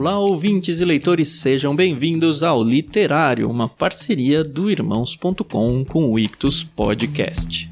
Olá, ouvintes e leitores, sejam bem-vindos ao Literário, uma parceria do Irmãos.com com o Ictus Podcast.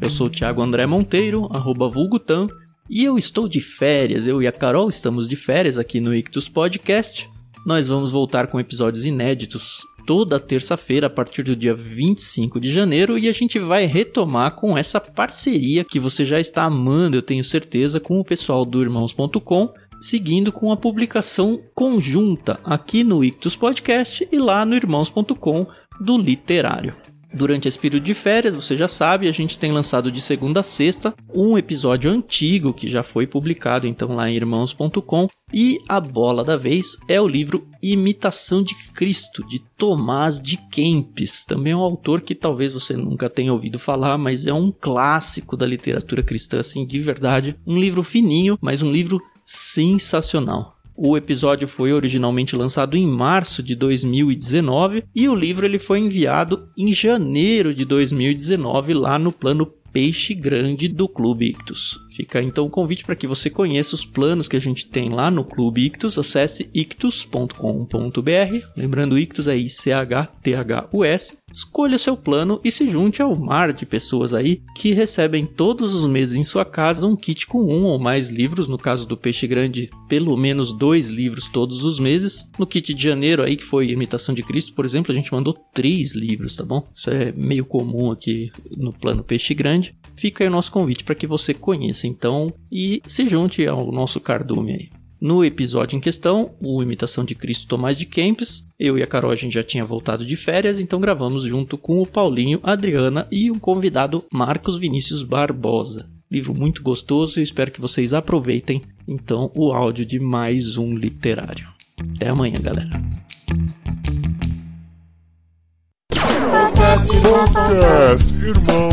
Eu sou o Thiago André Monteiro, arroba vulgutan, e eu estou de férias, eu e a Carol estamos de férias aqui no Ictus Podcast. Nós vamos voltar com episódios inéditos toda terça-feira a partir do dia 25 de janeiro e a gente vai retomar com essa parceria que você já está amando, eu tenho certeza, com o pessoal do irmãos.com, seguindo com a publicação conjunta aqui no Ictus Podcast e lá no irmãos.com do literário. Durante esse período de férias, você já sabe, a gente tem lançado de segunda a sexta um episódio antigo que já foi publicado então lá em irmãos.com e a bola da vez é o livro Imitação de Cristo de Tomás de Kempis. Também é um autor que talvez você nunca tenha ouvido falar, mas é um clássico da literatura cristã assim, de verdade, um livro fininho, mas um livro sensacional. O episódio foi originalmente lançado em março de 2019 e o livro ele foi enviado em janeiro de 2019 lá no plano Peixe Grande do Clube Ictus. Fica então o convite para que você conheça os planos que a gente tem lá no Clube Ictus. Acesse ictus.com.br. Lembrando, Ictus é I-C-H-T-H-U-S. Escolha seu plano e se junte ao mar de pessoas aí que recebem todos os meses em sua casa um kit com um ou mais livros. No caso do Peixe Grande, pelo menos dois livros todos os meses. No kit de janeiro aí, que foi Imitação de Cristo, por exemplo, a gente mandou três livros, tá bom? Isso é meio comum aqui no plano Peixe Grande. Fica aí o nosso convite para que você conheça então e se junte ao nosso cardume aí. No episódio em questão, o Imitação de Cristo Tomás de Kempis, eu e a Carol a gente já tinha voltado de férias, então gravamos junto com o Paulinho, Adriana e um convidado Marcos Vinícius Barbosa. Livro muito gostoso e espero que vocês aproveitem então o áudio de mais um literário. Até amanhã, galera.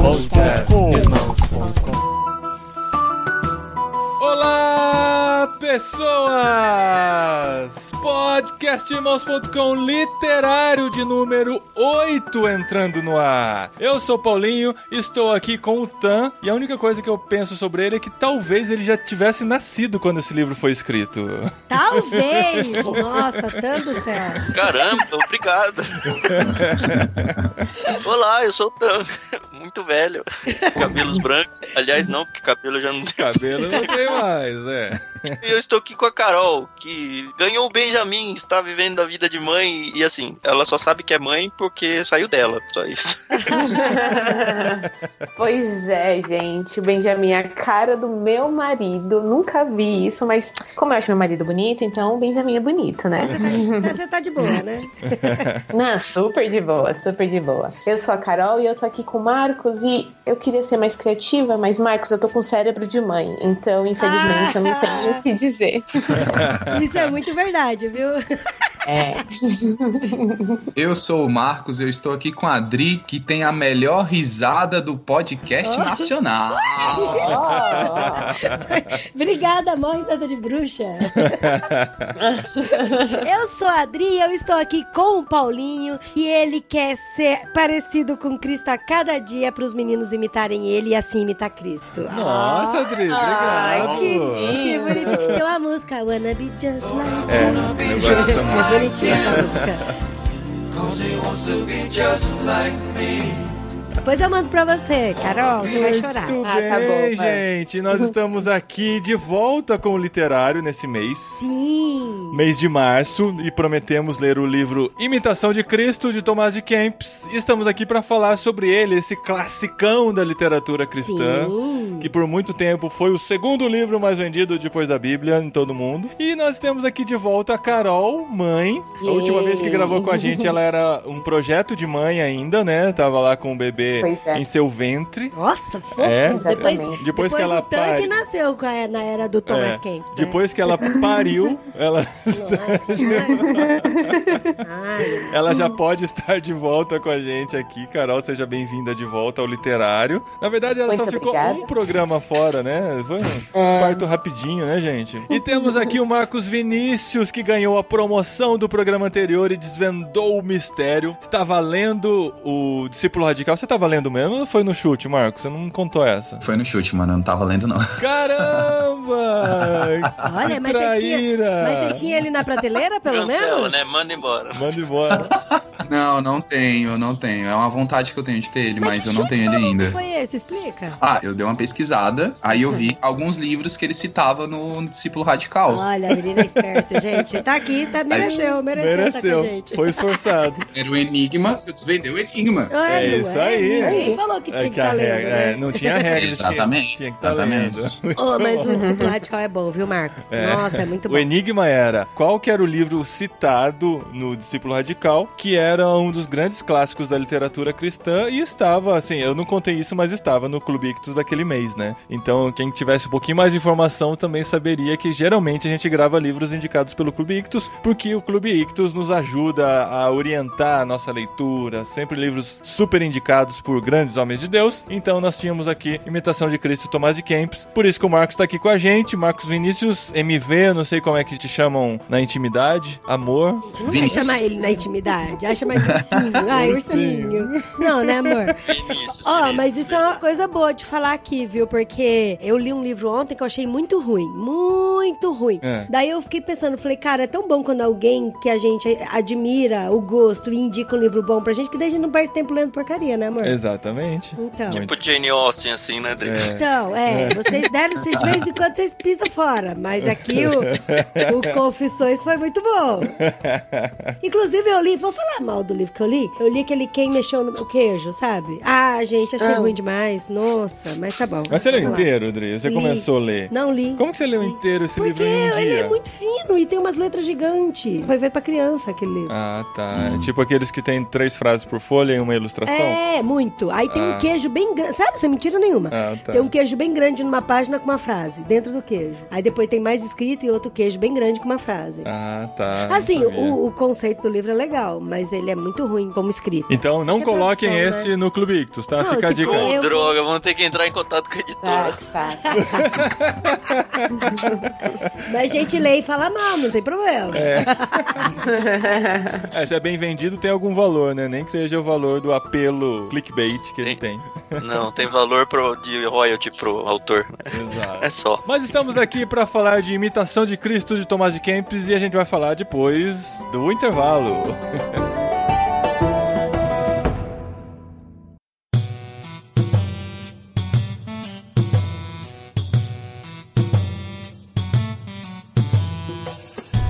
Podcast Irmãos.com Olá, pessoas! Podcastirmãos.com literário de número 8 entrando no ar. Eu sou Paulinho, estou aqui com o Tan e a única coisa que eu penso sobre ele é que talvez ele já tivesse nascido quando esse livro foi escrito. Talvez! Nossa, tanto do céu. Caramba, obrigado. Olá, eu sou o Tan. Muito velho. Cabelos brancos. Aliás, não, porque cabelo já não tem. Cabelo não tem mais, é. E eu estou aqui com a Carol, que ganhou o Benjamin, está vivendo a vida de mãe e assim, ela só sabe que é mãe porque saiu dela, só isso. Pois é, gente. O Benjamin é a cara do meu marido. Nunca vi isso, mas como eu acho meu marido bonito, então o Benjamin é bonito, né? Mas Você tá de boa, né? Não, super de boa, super de boa. Eu sou a Carol e eu tô aqui com o Marcos e eu queria ser mais criativa, mas Marcos, eu tô com cérebro de mãe, então infelizmente eu não tenho o que dizer. Isso é muito verdade, viu? É. Eu sou o Marcos, eu estou aqui com a Adri, que tem a melhor risada do podcast nacional. Obrigada, mãe risada de bruxa. eu sou a Adri, eu estou aqui com o Paulinho e ele quer ser parecido com Cristo a cada dia para os meninos imitarem ele e assim imitar Cristo. Nossa, Adri, obrigado. Ai, que Que bonitinho. Tem uma música, Wanna Be Just Like É, Bonitinha essa música. Depois eu mando pra você, Carol, você vai chorar. Muito Ah, tá bem, bom, vai. gente. Nós estamos aqui de volta com o literário nesse mês. Sim. Mês de março e prometemos ler o livro Imitação de Cristo de Tomás de Kempis. E Estamos aqui para falar sobre ele, esse classicão da literatura cristã, Sim. Que por muito tempo foi o segundo livro mais vendido depois da Bíblia em todo mundo. E nós temos aqui de volta a Carol, mãe. A última vez que gravou com a gente, ela era um projeto de mãe ainda, né? Tava lá com o bebê é. em seu ventre. Nossa, fofo. É. Depois. Depois que ela o tanque pare- nasceu na era do Thomas É, Kempis, né? Depois que ela pariu, ela, ela já pode estar de volta com a gente aqui. Carol, seja bem-vinda de volta ao literário. Na verdade, ela Muito só ficou obrigada. um programa programa fora, né? Foi um É. parto rapidinho, né, gente? E temos aqui o Marcos Vinícius, que ganhou a promoção do programa anterior e desvendou o mistério. Estava lendo o Discípulo Radical. Você estava lendo mesmo ou foi no chute, Marcos? Você não contou essa? Foi no chute, mano. Eu não tava lendo, não. Caramba! Olha, mas você, tinha, mas você tinha ele na prateleira, pelo Cancela, menos? né? Manda embora. Manda embora. Não, não tenho, não tenho. É uma vontade que eu tenho de ter ele, mas, que eu não tenho ele ainda. foi esse? Explica. Ah, eu dei uma pesquisada, aí eu vi alguns livros que ele citava no Discípulo Radical. Olha, a menina é esperta, gente. Tá aqui, tá, mereceu, mereceu, tá com a Mereceu. gente. Foi esforçado. Era o Enigma, eu desvendei o Enigma. Olha, É isso aí. Ninguém falou que tinha É que que estar lendo, regra, é, né? não tinha regra. Exatamente, Tinha que estar exatamente. lendo. Oh, mas o discípulo radical é bom, viu, Marcos? É. Nossa, é muito bom. O enigma era qual que era o livro citado no Discípulo Radical, que era um dos grandes clássicos da literatura cristã e estava, assim, eu não contei isso, mas estava no Clube Ictus daquele mês, né? Então, quem tivesse um pouquinho mais de informação também saberia que geralmente a gente grava livros indicados pelo Clube Ictus, porque o Clube Ictus nos ajuda a orientar a nossa leitura, sempre livros super indicados por grandes homens de Deus. Então, nós tínhamos aqui Imitação de Cristo Tomás de Kempis. Por isso que o Marcos está aqui com a gente, Marcos Vinícius, MV, eu não sei como é que te chamam na intimidade, amor. A gente não vai Vinícius. chamar ele na intimidade. Vai chamar de ursinho. Ai, ursinho. Não, né, amor? Ó, Vinícius, mas isso é uma coisa boa de falar aqui, viu? Porque eu li um livro ontem que eu achei muito ruim. Muito ruim. É. Daí eu fiquei pensando, falei, cara, é tão bom quando alguém que a gente admira o gosto e indica um livro bom pra gente, que daí a gente não perde tempo lendo porcaria, né, amor? Exatamente. Então. Tipo Jane Austen, assim, né, Dri? É. Então, é, vocês deram, vocês, de vez em quando vocês pisam fora, mas aqui o, o Confissões foi muito bom. Inclusive, eu li, vou falar mal do livro que eu li. Eu li aquele Quem Mexeu no Meu Queijo, sabe? Ah, gente, achei Ah. ruim demais. Nossa, mas tá bom. Mas você leu inteiro, Dri? Você Li. começou a ler. Não li. Como que você leu Li. inteiro esse Porque livro em um ele é muito fino e tem umas letras gigantes. Foi ver pra criança aquele livro. Ah, tá. É tipo aqueles que tem três frases por folha e uma ilustração? É, muito. Aí tem Ah. um queijo bem grande. Sério, sem mentira nenhuma. Ah, tá. Tem um queijo bem grande numa página com uma frase, dentro do queijo. Aí depois tem mais escrito e outro queijo bem grande com uma frase. Ah, tá. assim, o, o conceito do livro é legal, mas ele é muito ruim como escrito. Então não é coloquem tradução, este no Clube Ictus, tá? Não, Fica a dica aí. Eu- Droga, vamos ter que entrar em contato com Ah, editora. que saco. Mas a gente lê e fala mal, não tem problema. É, se é bem vendido, tem algum valor, né? Nem que seja o valor do apelo clickbait que ele tem. Não, tem valor pro, de royalty pro autor. né? Exato. É só. Mas estamos aqui para falar de imitação de Cristo de Tomás de Kempis e a gente vai falar depois do intervalo.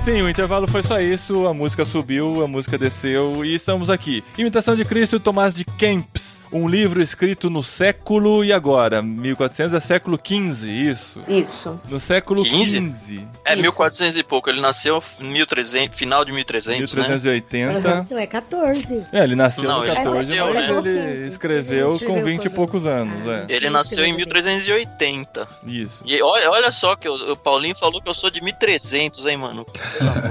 Sim, o intervalo foi só isso, a música subiu, a música desceu e estamos aqui. Imitação de Cristo, Tomás de Kempis. Um livro escrito no século e agora? 1400 é século XV, isso. Isso. No século 15? XV. É Isso. 1400 e pouco. Ele nasceu em 1300, final de 1300, né? 1380. Então é 14. É, ele nasceu Não, no ele 14, nasceu, mas né? ele 15. escreveu Ele escreveu com 20 e poucos anos, é. Ele nasceu em 1380. Isso. E olha, olha só que o, o Paulinho falou que eu sou de 1300, hein, mano?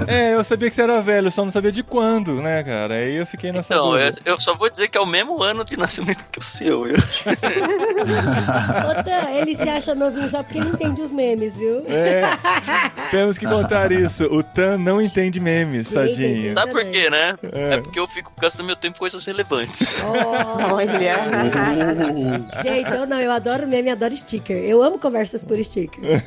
É, eu sabia que você era velho, só não sabia de quando, né, cara? Aí eu fiquei nessa Então, eu, dúvida. eu só vou dizer que é o mesmo ano de nascimento que o seu. viu? Otan, ele se acha novinho só porque ele entende os memes, viu? É, temos que contar isso. O Tan não entende memes, Gente, tadinho. Sabe por quê, né? É. É. porque eu fico gastando meu tempo com coisas relevantes. Oh, Olha. gente, eu não, eu adoro meme, adoro sticker. Eu amo conversas por sticker.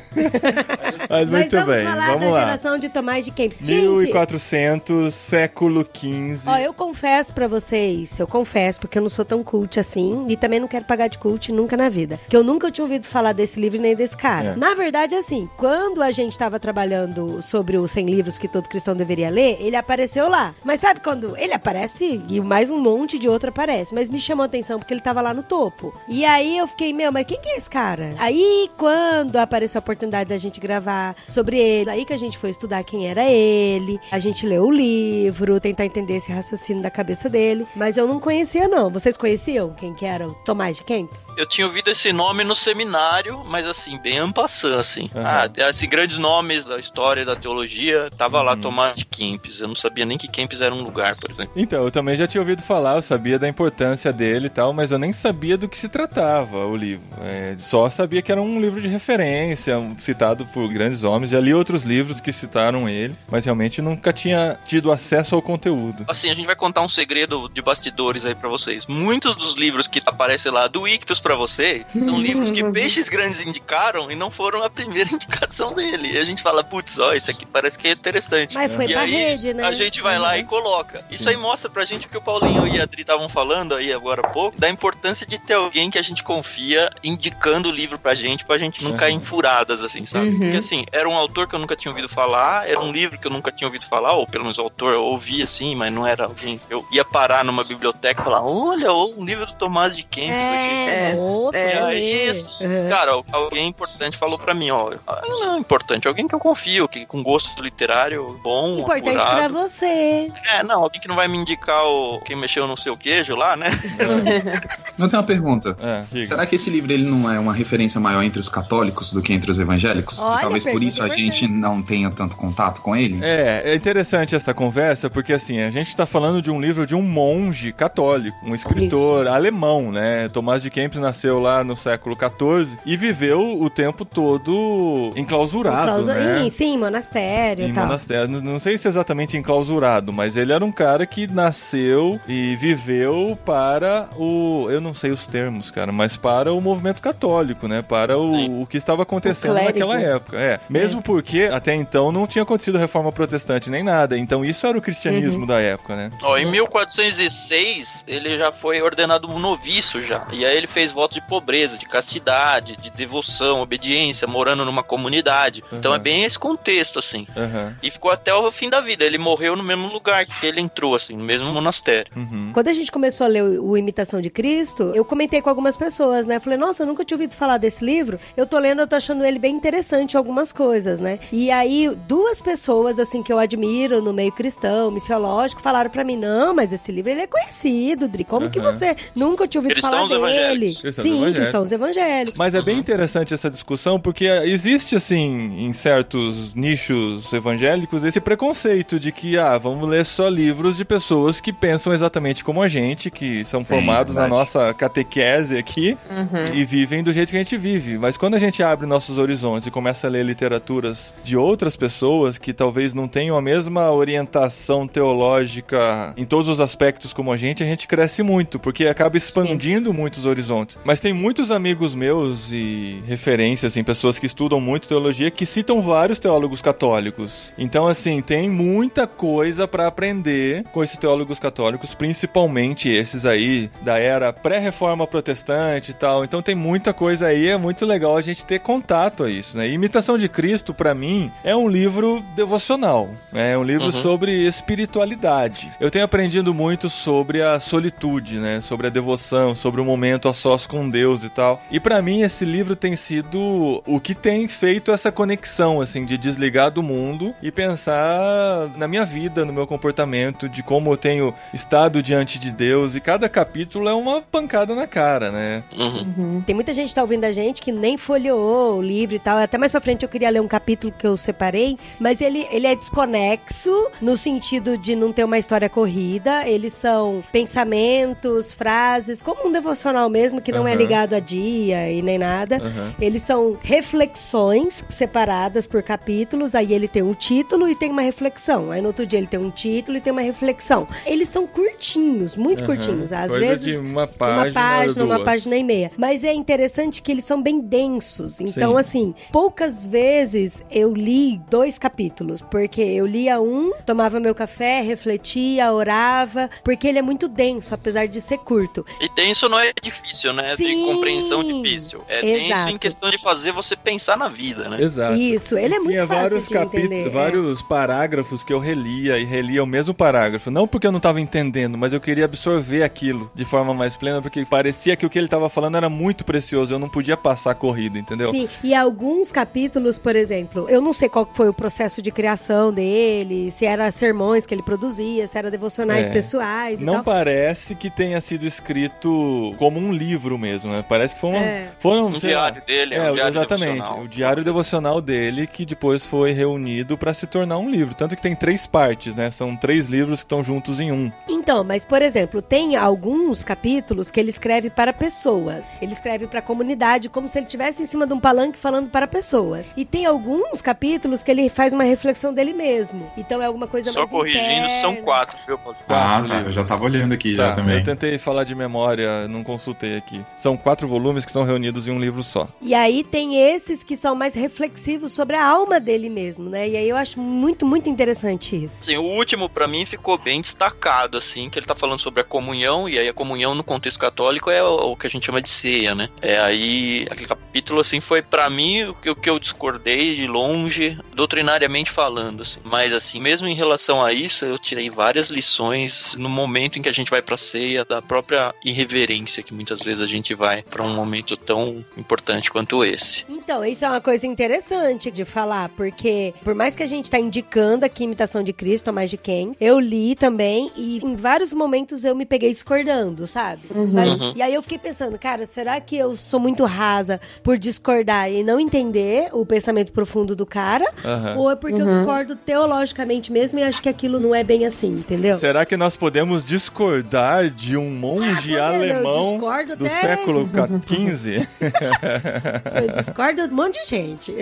Mas Mas vamos bem, falar vamos da lá. geração de Tomás de Kempis. Gente, 1400, século XV. Ó, eu confesso pra vocês, eu confesso, porque eu não sou tão cult assim, e também não quero pagar de cult nunca na vida. Que eu nunca tinha ouvido falar desse livro nem desse cara. É. Na verdade, assim, quando a gente tava trabalhando sobre os 100 livros que todo cristão deveria ler, ele apareceu lá. Mas sabe quando ele aparece e mais um monte de outro aparece? Mas me chamou a atenção porque ele tava lá no topo. E aí eu fiquei, meu, mas quem que é esse cara? Aí quando apareceu a oportunidade da gente gravar sobre ele, aí que a gente foi estudar quem era ele, a gente leu o livro, tentar entender esse raciocínio da cabeça dele. Mas eu não conhecia, não. Vocês conheciam sabiam quem que era o Tomás de Kempis? Eu tinha ouvido esse nome no seminário, mas assim, bem ampassando, assim. Aham. Ah, assim, grandes nomes da história da teologia, tava lá Uhum. Tomás de Kempis. Eu não sabia nem que Kempis era um lugar, por exemplo. Então, eu também já tinha ouvido falar, eu sabia da importância dele e tal, mas eu nem sabia do que se tratava o livro. É, só sabia que era um livro de referência, citado por grandes homens. Já li outros livros que citaram ele, mas realmente nunca tinha tido acesso ao conteúdo. Assim, a gente vai contar um segredo de bastidores aí pra vocês. Muitos dos livros que aparecem lá do Ictus pra vocês são livros que peixes grandes indicaram e não foram a primeira indicação dele. E a gente fala, putz, ó, esse aqui parece que é interessante. Mas foi e pra aí, rede, né? a gente vai lá e coloca. Isso aí mostra pra gente o que o Paulinho e a Adri estavam falando aí agora há pouco, da importância de ter alguém que a gente confia indicando o livro pra gente, pra gente não Uhum. cair em furadas, assim, sabe? Uhum. Porque assim, era um autor que eu nunca tinha ouvido falar, era um livro que eu nunca tinha ouvido falar, ou pelo menos o autor eu ouvi assim, mas não era alguém. Eu ia parar numa biblioteca e falar: olha, um livro do Tomás de Kempis aqui. É, É, nossa, é. Aí, ler. assim, Uhum. cara, alguém importante falou pra mim, ó, ah, não, importante, alguém que eu confio, que com gosto literário bom, Importante pra apurado. você. É, não, alguém que não vai me indicar o quem mexeu no seu queijo lá, né? Não tem uma pergunta. É. Será que esse livro ele não é uma referência maior entre os católicos do que entre os evangélicos? Olha, talvez por isso a gente não tenha tanto contato com ele? É, é interessante essa conversa, porque assim, a gente tá falando de um livro de um monge católico, um escritor alemão, né? Tomás de Kempis nasceu lá no século XIV e viveu o tempo todo enclausurado, Clausa- né? Ih, Sim, monastério Em e tal. monastério. Não, sei se exatamente enclausurado, mas ele era um cara que nasceu e viveu para o. Eu não sei os termos, cara, mas para o movimento católico, né? Para o, o que estava acontecendo naquela época. É. Mesmo porque até então não tinha acontecido reforma protestante nem nada. Então isso era o cristianismo Uhum. da época, né? Ó, em 1406, ele já foi ordenado um noviço já. E aí ele fez voto de pobreza, de castidade, de devoção, obediência, morando numa comunidade. Então Uhum. é bem esse contexto, assim. Aham. E ficou até o fim da vida. Ele morreu no mesmo lugar que ele entrou, assim, no mesmo monastério. Uhum. Quando a gente começou a ler o, o Imitação de Cristo, eu comentei com algumas pessoas, né? Falei, nossa, eu nunca tinha ouvido falar desse livro. Eu tô lendo, eu tô achando ele bem interessante algumas coisas, né? E aí, duas pessoas, assim, que eu admiro no meio cristão, missiológico, falaram pra mim, não, mas esse livro, ele é conhecido, Dri. Como que Aham. você nunca tinha ouvido Cristãos falar dele? Cristãos Sim, evangélicos. cristãos evangélicos. Mas é bem interessante essa discussão porque existe, assim, em certos nichos evangélicos, esse preconceito de que, ah, vamos ler só livros de pessoas que pensam exatamente como a gente, que são formados na nossa catequese aqui Uhum. e vivem do jeito que a gente vive. Mas quando a gente abre nossos horizontes e começa a ler literaturas de outras pessoas que talvez não tenham a mesma orientação teológica em todos os aspectos como a gente, a gente cresce muito, porque acaba expandindo muitos horizontes. Mas tem muitos amigos meus e referências, assim, pessoas que estudam muito teologia que citam vários teólogos católicos. Então, assim, tem muita coisa pra aprender com esses teólogos católicos, principalmente esses aí da era pré-reforma protestante e tal. Então tem muita coisa aí, é muito legal a gente ter contato a isso, né? Imitação de Cristo, pra mim, é um livro devocional, né? É um livro Uhum. sobre espiritualidade. Eu tenho aprendido muito sobre a solitude, né? Sobre a devoção, sobre o momento a sós com Deus e tal. E pra mim esse livro tem sido o que tem feito essa conexão, assim, de desligar do mundo e pensar na minha vida, no meu comportamento, de como eu tenho estado diante de Deus. E cada capítulo é uma pancada na cara, né? Uhum. Uhum. Tem muita gente que tá ouvindo a gente que nem folheou o livro e tal. Até mais pra frente eu queria ler um capítulo que eu separei, mas ele, ele é desconexo no sentido de não ter uma história corrida. Eles são pensamentos, frases, como um devocional mesmo, que não é Aham. ligado a dia e nem nada. Aham. Eles são reflexões separadas por capítulos. Aí ele tem um título e tem uma reflexão. Aí no outro dia ele tem um título e tem uma reflexão. Eles são curtinhos, muito Aham. curtinhos. Às Coisa vezes uma página, uma página, uma página e meia. Mas é interessante que eles são bem densos. Então, Sim. assim, poucas vezes eu li dois capítulos, porque eu lia um, tomava meu café, refletia, orava, porque ele é muito denso, apesar de ser curto. E denso não é difícil, né? De Sim. compreensão difícil. É denso Exato. em questão de fazer você pensar na vida, né? Exato. Isso, ele é muito Tinha fácil vários de entender. é. vários parágrafos que eu relia e relia o mesmo parágrafo. Não porque eu não tava entendendo, mas eu queria absorver aquilo de forma mais plena, porque parecia que o que ele tava falando era muito precioso. Eu não podia passar corrida, entendeu? Sim, e alguns capítulos, por exemplo, eu não sei qual foi o processo de criação dele, se era sermões que ele produzia, se era devocionais É. pessoais e Não tal. parece que tenha sido sido escrito como um livro mesmo, né? Parece que foi uma, É. foram, Um sei lá, diário dele, é, É, um diário exatamente. devocional. O diário devocional dele, que depois foi reunido pra se tornar um livro. Tanto que tem três partes, né? São três livros que estão juntos em um. Então, mas por exemplo, tem alguns capítulos que ele escreve para pessoas. Ele escreve para a comunidade, como se ele estivesse em cima de um palanque falando para pessoas. E tem alguns capítulos que ele faz uma reflexão dele mesmo. Então é alguma coisa Só mais corrigindo, interna. são quatro, viu, Paulo? Ah, Quatro tá. Eu já tava olhando aqui já Tá, também. Eu tentei falar de memória, não consultei aqui. São quatro volumes que são reunidos em um livro só. E aí tem esses que são mais reflexivos sobre a alma dele mesmo, né? E aí eu acho muito, muito interessante isso. Assim, o último pra mim ficou bem destacado, assim, que ele tá falando sobre a comunhão, e aí a comunhão no contexto católico é o, que a gente chama de ceia, né? É aí, aquele capítulo, assim, foi pra mim o que, o que eu discordei de longe, doutrinariamente falando, assim. Mas, assim, mesmo em relação a isso, eu tirei várias lições no momento em que a gente vai pra ceia, da própria irreverência que muitas vezes a gente vai pra um momento tão importante quanto esse. Então, isso é uma coisa interessante de falar, porque por mais que a gente tá indicando aqui imitação de Cristo, a mais de quem, eu li também e em vários momentos eu me peguei discordando, sabe? Mas, Uhum. E aí eu fiquei pensando, cara, será que eu sou muito rasa por discordar e não entender o pensamento profundo do cara? Aham. Ou é porque eu discordo teologicamente mesmo e acho que aquilo não é bem assim, entendeu? Será que nós podemos discordar de um monge Ah, eu alemão discordo do até- século XV? Eu discordo de um monte de gente.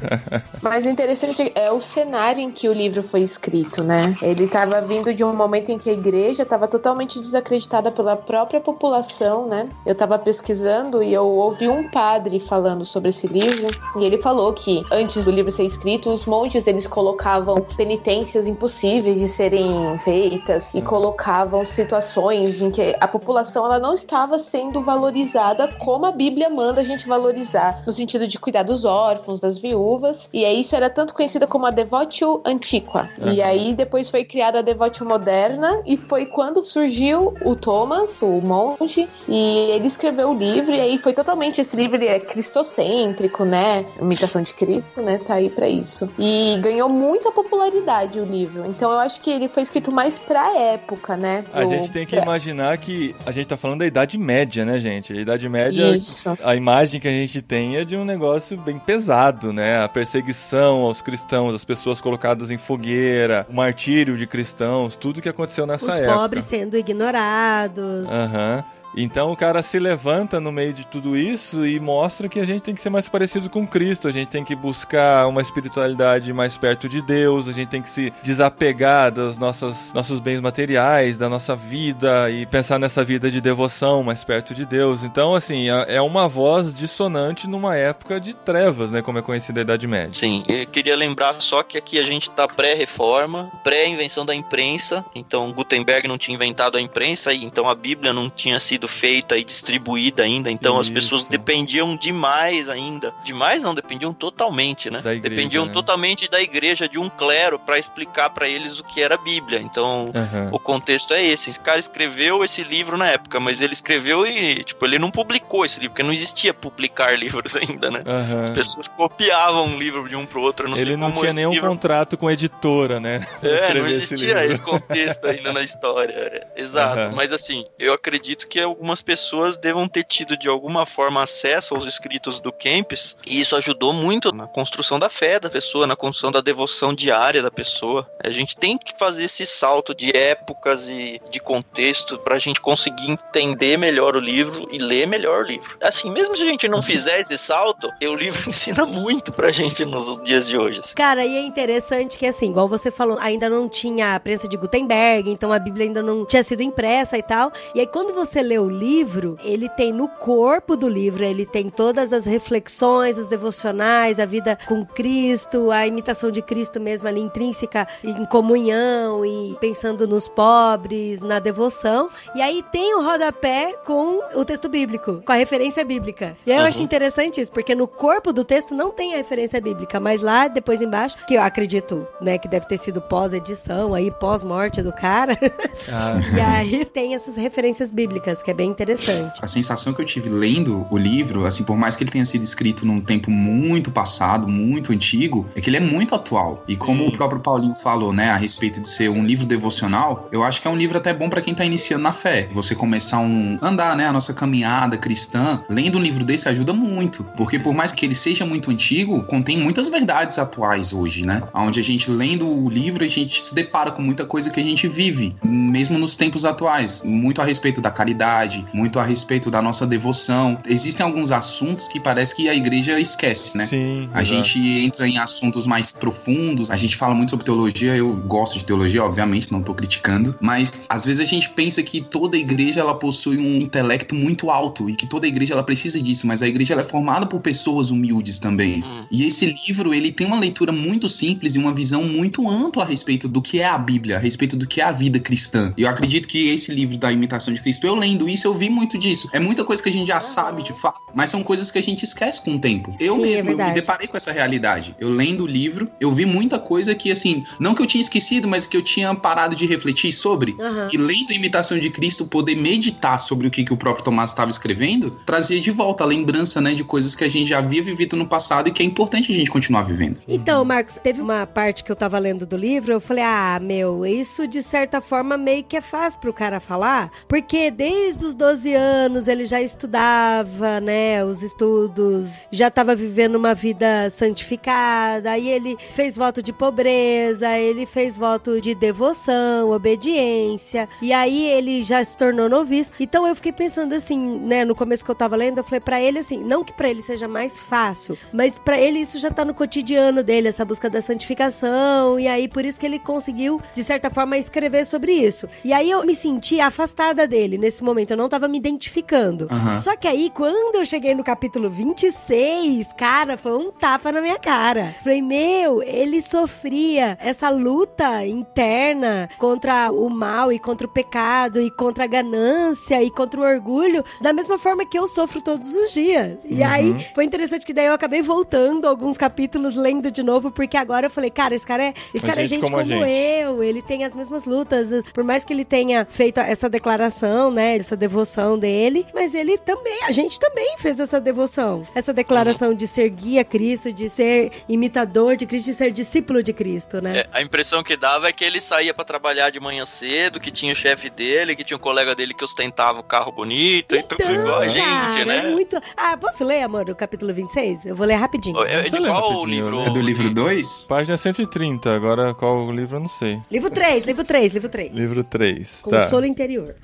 Mas o interessante é o cenário em que o livro foi escrito, né? Ele estava vindo de um momento em que a igreja estava totalmente desacreditada pela própria população, né? Eu estava pesquisando e eu ouvi um padre falando sobre esse livro e ele falou que antes do livro ser escrito, os monges eles colocavam penitências impossíveis de serem feitas e colocavam situações em que a população ela não estava sendo valorizada como a Bíblia manda a gente valorizar, no sentido de cuidar dos órfãos, das viúvas. E aí isso era tanto conhecida como a Devotio Antiqua. E aí depois foi criada a Devotio Moderna e foi quando surgiu o Thomas, o monge, e ele escreveu o livro e aí foi totalmente esse livro ele é cristocêntrico, né? Imitação de Cristo, né? Tá aí pra isso. E ganhou muita popularidade o livro. Então eu acho que ele foi escrito mais pra época, né? A Pro- gente tem que imaginar que a gente tá falando da Idade Média, né, gente? A Idade Média, Isso. a imagem que a gente tem é de um negócio bem pesado, né? A perseguição aos cristãos, as pessoas colocadas em fogueira, o martírio de cristãos, tudo que aconteceu nessa Os época. pobres sendo ignorados. Aham. Então o cara se levanta no meio de tudo isso e mostra que a gente tem que ser mais parecido com Cristo, a gente tem que buscar uma espiritualidade mais perto de Deus, a gente tem que se desapegar das nossas nossos bens materiais, da nossa vida e pensar nessa vida de devoção mais perto de Deus. Então, assim, é é uma voz dissonante numa época de trevas, né, como é conhecida a Idade Média. Sim, eu queria lembrar só que aqui a gente tá pré-reforma, pré-invenção da imprensa. Então Gutenberg não tinha inventado a imprensa, então a Bíblia não tinha sido feita e distribuída ainda. Então as Isso. pessoas dependiam demais ainda. Demais não, dependiam totalmente, né? Igreja, dependiam né? totalmente da igreja, de um clero, para explicar para eles o que era a Bíblia. Então Aham. o contexto é esse. Esse cara escreveu esse livro na época, mas ele escreveu e, tipo, ele não publicou esse livro, porque não existia publicar livros ainda, né? As Aham. pessoas copiavam um livro de um pro outro. Não Ele não tinha esse nenhum livro... contrato com a editora, né? É, não esse existia livro. esse contexto ainda na história. é, Exato. Aham. Mas assim, eu acredito que algumas pessoas devam ter tido de alguma forma acesso aos escritos do Kempis, e isso ajudou muito na construção da fé da pessoa, na construção da devoção diária da pessoa. A gente tem que fazer esse salto de épocas e de contexto pra gente conseguir entender melhor o livro e ler melhor o livro. Assim, mesmo se a gente não fizer esse salto, o livro ensina muito pra gente nos dias de hoje. assim. Cara, e é interessante que, assim, igual você falou, ainda não tinha a prensa de Gutenberg, então a Bíblia ainda não tinha sido impressa e tal. E aí, quando você lê o livro, ele tem no corpo do livro, ele tem todas as reflexões, as devocionais, a vida com Cristo, a imitação de Cristo mesmo ali intrínseca em comunhão e pensando nos pobres, na devoção. E aí tem o rodapé com o texto bíblico, com a referência bíblica. E aí eu Uhum. acho interessante isso, porque no corpo do texto não tem a referência bíblica, mas lá depois embaixo, que eu acredito, né, que deve ter sido pós-edição, aí pós-morte do cara, Ah, e aí tem essas referências bíblicas, que que é bem interessante. A sensação que eu tive lendo o livro, assim, por mais que ele tenha sido escrito num tempo muito passado, muito antigo, é que ele é muito atual. E como o próprio Paulinho falou, né, a respeito de ser um livro devocional, eu acho que é um livro até bom para quem tá iniciando na fé. Você começar um andar, né, a nossa caminhada cristã, lendo um livro desse ajuda muito, porque por mais que ele seja muito antigo, contém muitas verdades atuais hoje, né? Onde a gente lendo o livro, a gente se depara com muita coisa que a gente vive, mesmo nos tempos atuais, muito a respeito da caridade, muito a respeito da nossa devoção. Existem alguns assuntos que parece que a igreja esquece, né? Sim. A exato. gente entra em assuntos mais profundos, a gente fala muito sobre teologia, eu gosto de teologia, obviamente, não tô criticando, mas às vezes a gente pensa que toda igreja ela possui um intelecto muito alto e que toda igreja ela precisa disso, mas a igreja ela é formada por pessoas humildes também. Hum. E esse livro, ele tem uma leitura muito simples e uma visão muito ampla a respeito do que é a Bíblia, a respeito do que é a vida cristã. E eu acredito que esse livro da imitação de Cristo, eu lendo isso, eu vi muito disso. É muita coisa que a gente já sabe de fato, mas são coisas que a gente esquece com o tempo. eu Sim, é mesmo eu me deparei com essa realidade. Eu lendo o livro, eu vi muita coisa que, assim, não que eu tinha esquecido, mas que eu tinha parado de refletir sobre. Aham. E lendo a imitação de Cristo, poder meditar sobre o que, que o próprio Tomás estava escrevendo, trazia de volta a lembrança, né, de coisas que a gente já havia vivido no passado e que é importante a gente continuar vivendo. Então, Marcos, teve uma parte que eu tava lendo do livro, eu falei, ah, meu, isso de certa forma meio que é fácil pro cara falar, porque desde os 12 anos ele já estudava, né, os estudos, já tava vivendo uma vida santificada, aí ele fez voto de pobreza, ele fez voto de devoção, obediência, e aí ele já se tornou noviço. Então eu fiquei pensando assim, né, no começo que eu tava lendo, eu falei pra ele assim, não que pra ele seja mais fácil, mas pra ele isso já tá no cotidiano dele, essa busca da santificação, e aí por isso que ele conseguiu, de certa forma, escrever sobre isso. E aí eu me senti afastada dele nesse momento, eu não tava me identificando. Aham. Só que aí, quando eu cheguei no capítulo 26, cara, foi um tapa na minha cara. Falei, meu, ele sofria essa luta interna contra o mal e contra o pecado e contra a ganância e contra o orgulho, da mesma forma que eu sofro todos os dias. E aí, foi interessante que daí eu acabei voltando alguns capítulos, lendo de novo, porque agora eu falei, cara, esse cara é, esse cara é gente gente como a como, gente. eu, ele tem as mesmas lutas, por mais que ele tenha feito essa declaração, né, essa devoção dele, mas ele também, a gente também fez essa devoção, essa declaração de ser guia a Cristo, de ser imitador de Cristo, de ser discípulo de Cristo, né? É, a impressão que dava é que ele saía pra trabalhar de manhã cedo, que tinha o chefe dele, que tinha um colega dele que ostentava o carro bonito e tudo igual a gente, cara, né? é muito... Ah, posso ler, amor, o capítulo 26? Eu vou ler rapidinho. É, é de qual rapidinho, livro? É do livro 2? Página 130, agora qual o livro eu não sei. Livro 3, livro 3, livro 3. Livro 3, tá. Consolo interior.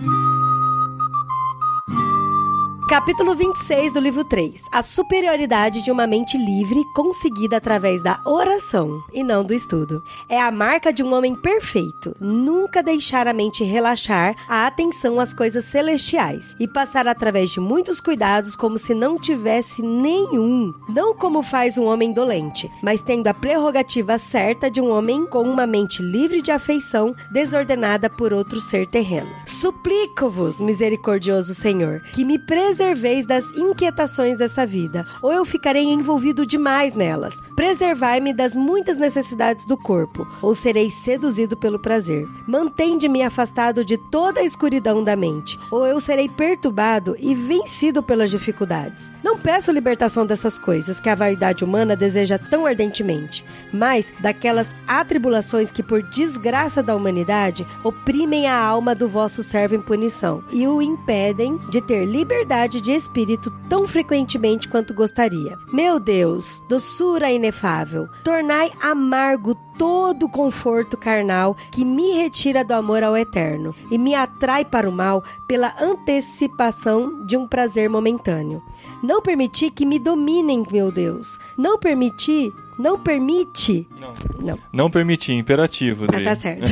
Capítulo 26 do livro 3. A superioridade de uma mente livre conseguida através da oração e não do estudo. É a marca de um homem perfeito. Nunca deixar a mente relaxar a atenção às coisas celestiais e passar através de muitos cuidados como se não tivesse nenhum. Não como faz um homem dolente, mas tendo a prerrogativa certa de um homem com uma mente livre de afeição desordenada por outro ser terreno. Suplico-vos, misericordioso Senhor, que me preserveis das inquietações dessa vida, ou eu ficarei envolvido demais nelas. Preservai-me das muitas necessidades do corpo, ou serei seduzido pelo prazer. Mantende-me afastado de toda a escuridão da mente, ou eu serei perturbado e vencido pelas dificuldades. Não peço libertação dessas coisas que a vaidade humana deseja tão ardentemente, mas daquelas atribulações que, por desgraça da humanidade, oprimem a alma do vosso servo em punição e o impedem de ter liberdade de espírito tão frequentemente quanto gostaria. Meu Deus, doçura inefável, tornai amargo todo o conforto carnal que me retira do amor ao eterno e me atrai para o mal pela antecipação de um prazer momentâneo. Não permiti que me dominem, meu Deus. Não permiti, não permite. Não. Não. Não permitir, imperativo. Ah, tá certo.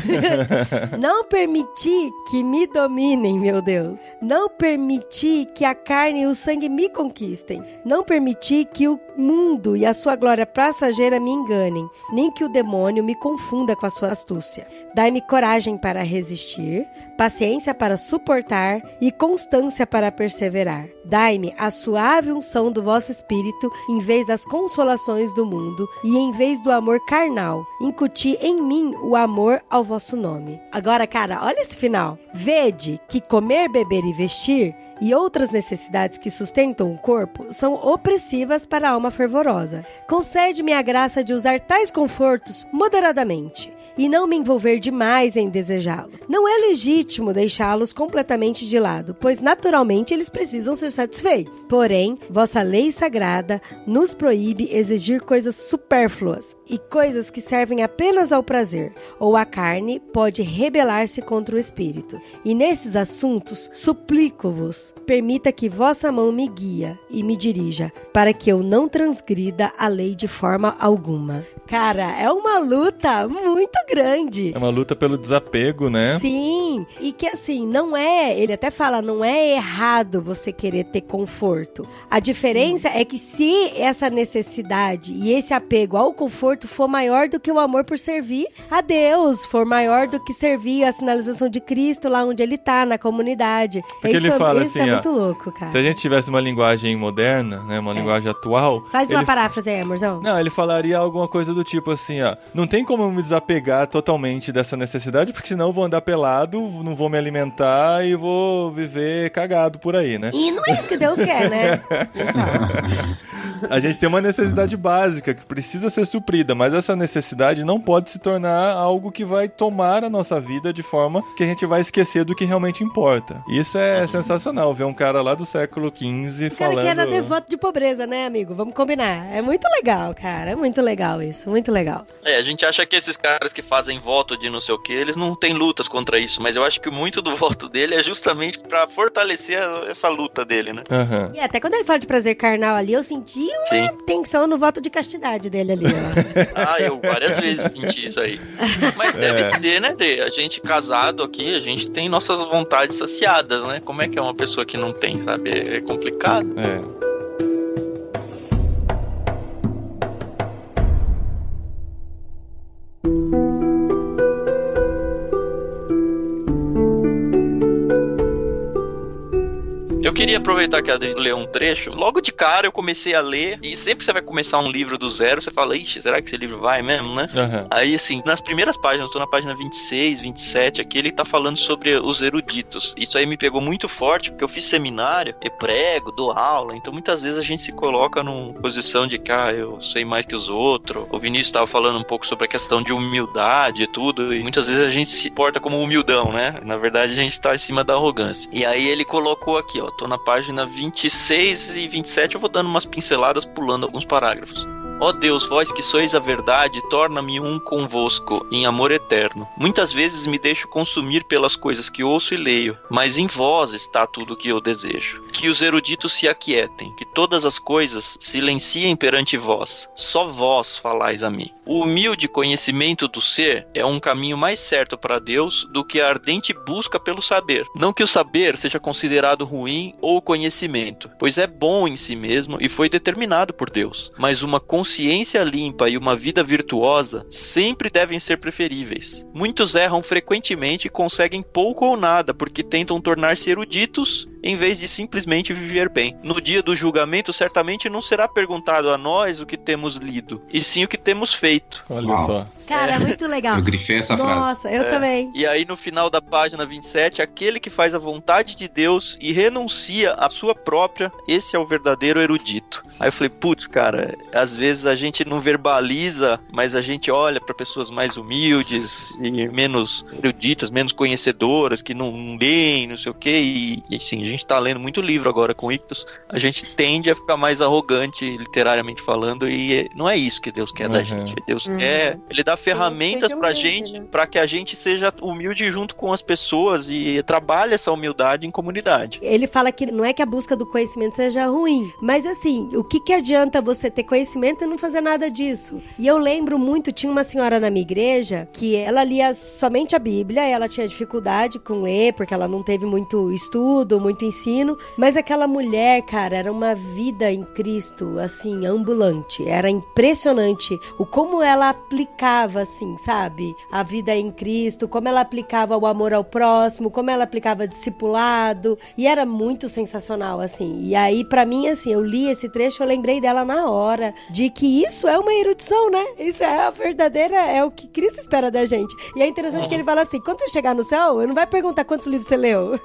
não permiti que me dominem, meu Deus. Não permiti que a carne e o sangue me conquistem. Não permiti que o mundo e a sua glória passageira me enganem, nem que o demônio me confunda com a sua astúcia. Dai-me coragem para resistir, paciência para suportar e constância para perseverar. Dai-me a suave unção do vosso espírito em vez das consolações do mundo e em vez do amor carnal. Incuti em mim o amor ao vosso nome. Agora, cara, olha esse final. Vede que comer, beber e vestir e outras necessidades que sustentam o corpo são opressivas para a alma fervorosa. Concede-me a graça de usar tais confortos moderadamente e não me envolver demais em desejá-los. Não é legítimo deixá-los completamente de lado, pois naturalmente eles precisam ser satisfeitos. Porém, vossa lei sagrada nos proíbe exigir coisas supérfluas e coisas que servem apenas ao prazer, ou a carne pode rebelar-se contra o espírito. E nesses assuntos, suplico-vos, permita que vossa mão me guia e me dirija, para que eu não transgrida a lei de forma alguma. Cara, é uma luta muito grande. É uma luta pelo desapego, né? Sim, e que assim, não é, ele até fala, não é errado você querer ter conforto. A diferença é que se essa necessidade e esse apego ao conforto for maior do que o amor por servir a Deus, for maior do que servir a sinalização de Cristo lá onde ele tá, na comunidade. Porque isso, ele fala isso assim, é ó, muito louco, cara. Se a gente tivesse uma linguagem moderna, né, uma linguagem atual... Faz uma paráfrase aí, amorzão. Não, ele falaria alguma coisa do tipo assim, ó. Não tem como eu me desapegar totalmente dessa necessidade, porque senão eu vou andar pelado, não vou me alimentar e vou viver cagado por aí, né? E não é isso que Deus quer, né? A gente tem uma necessidade básica que precisa ser suprida, mas essa necessidade não pode se tornar algo que vai tomar a nossa vida de forma que a gente vai esquecer do que realmente importa. Isso é sensacional, ver um cara lá do século XV O cara falando... que era devoto de pobreza, né, amigo? Vamos combinar. É muito legal, cara. É muito legal isso. Muito legal. É, a gente acha que esses caras que fazem voto de não sei o que, eles não têm lutas contra isso, mas eu acho que muito do voto dele é justamente pra fortalecer essa luta dele, né? Aham. E até quando ele fala de prazer carnal ali, eu senti uma Sim. tensão no voto de castidade dele ali, ó. Ah, eu várias vezes senti isso aí. Mas deve É. ser, né, Dê? A gente casado aqui, a gente tem nossas vontades saciadas, né? Como é que é uma pessoa que não tem, sabe? É é complicado. É. queria aproveitar que a Adri leu um trecho. Logo de cara eu comecei a ler, e sempre que você vai começar um livro do zero, você fala, ixi, será que esse livro vai mesmo, né? Aham. Aí, assim, nas primeiras páginas, eu tô na página 26, 27, aqui ele tá falando sobre os eruditos. Isso aí me pegou muito forte, porque eu fiz seminário, eu prego, dou aula, então muitas vezes a gente se coloca numa posição de que, ah, eu sei mais que os outros. O Vinícius tava falando um pouco sobre a questão de humildade e tudo, e muitas vezes a gente se porta como humildão, né? Na verdade, a gente tá em cima da arrogância. E aí ele colocou aqui, ó, tô na página 26 e 27, eu vou dando umas pinceladas, pulando alguns parágrafos. Ó Deus, vós que sois a verdade, torna-me um convosco em amor eterno. Muitas vezes me deixo consumir pelas coisas que ouço e leio, mas em vós está tudo o que eu desejo. Que os eruditos se aquietem, que todas as coisas silenciem perante vós. Só vós falais a mim. O humilde conhecimento do ser é um caminho mais certo para Deus do que a ardente busca pelo saber. Não que o saber seja considerado ruim ou conhecimento, pois é bom em si mesmo e foi determinado por Deus. Mas uma consciência limpa e uma vida virtuosa sempre devem ser preferíveis. Muitos erram frequentemente e conseguem pouco ou nada porque tentam tornar-se eruditos em vez de simplesmente viver bem. No dia do julgamento, certamente não será perguntado a nós o que temos lido, e sim o que temos feito. Olha Uau. só. Cara, muito legal. Eu grifei essa frase. Nossa, eu É. também. E aí no final da página 27, aquele que faz a vontade de Deus e renuncia à sua própria, esse é o verdadeiro erudito. Aí eu falei, putz, cara, às vezes a gente não verbaliza, mas a gente olha para pessoas mais humildes e menos eruditas, menos conhecedoras, que não, leem, não sei o quê, e, e assim, a gente tá lendo muito livro agora com Ictus, a gente tende a ficar mais arrogante, literariamente falando, e é- não é isso que Deus quer da Uhum. gente. Deus Uhum. quer, ele dá ferramentas pra humilde, gente, né? para que a gente seja humilde junto com as pessoas e trabalhe essa humildade em comunidade. Ele fala que não é que a busca do conhecimento seja ruim, mas assim, o que, que adianta você ter conhecimento e não fazer nada disso? E eu lembro muito, tinha uma senhora na minha igreja que ela lia somente a Bíblia, ela tinha dificuldade com ler, porque ela não teve muito estudo, muito muito ensino, mas aquela mulher, cara, era uma vida em Cristo, assim, ambulante. Era impressionante o como ela aplicava, assim, sabe? A vida em Cristo, como ela aplicava o amor ao próximo, como ela aplicava discipulado. E era muito sensacional, assim. E aí, para mim, assim, eu li esse trecho, eu lembrei dela na hora, de que isso é uma erudição, né? Isso é a verdadeira, é o que Cristo espera da gente. E é interessante que ele fala assim: quando você chegar no céu, eu não vai perguntar quantos livros você leu.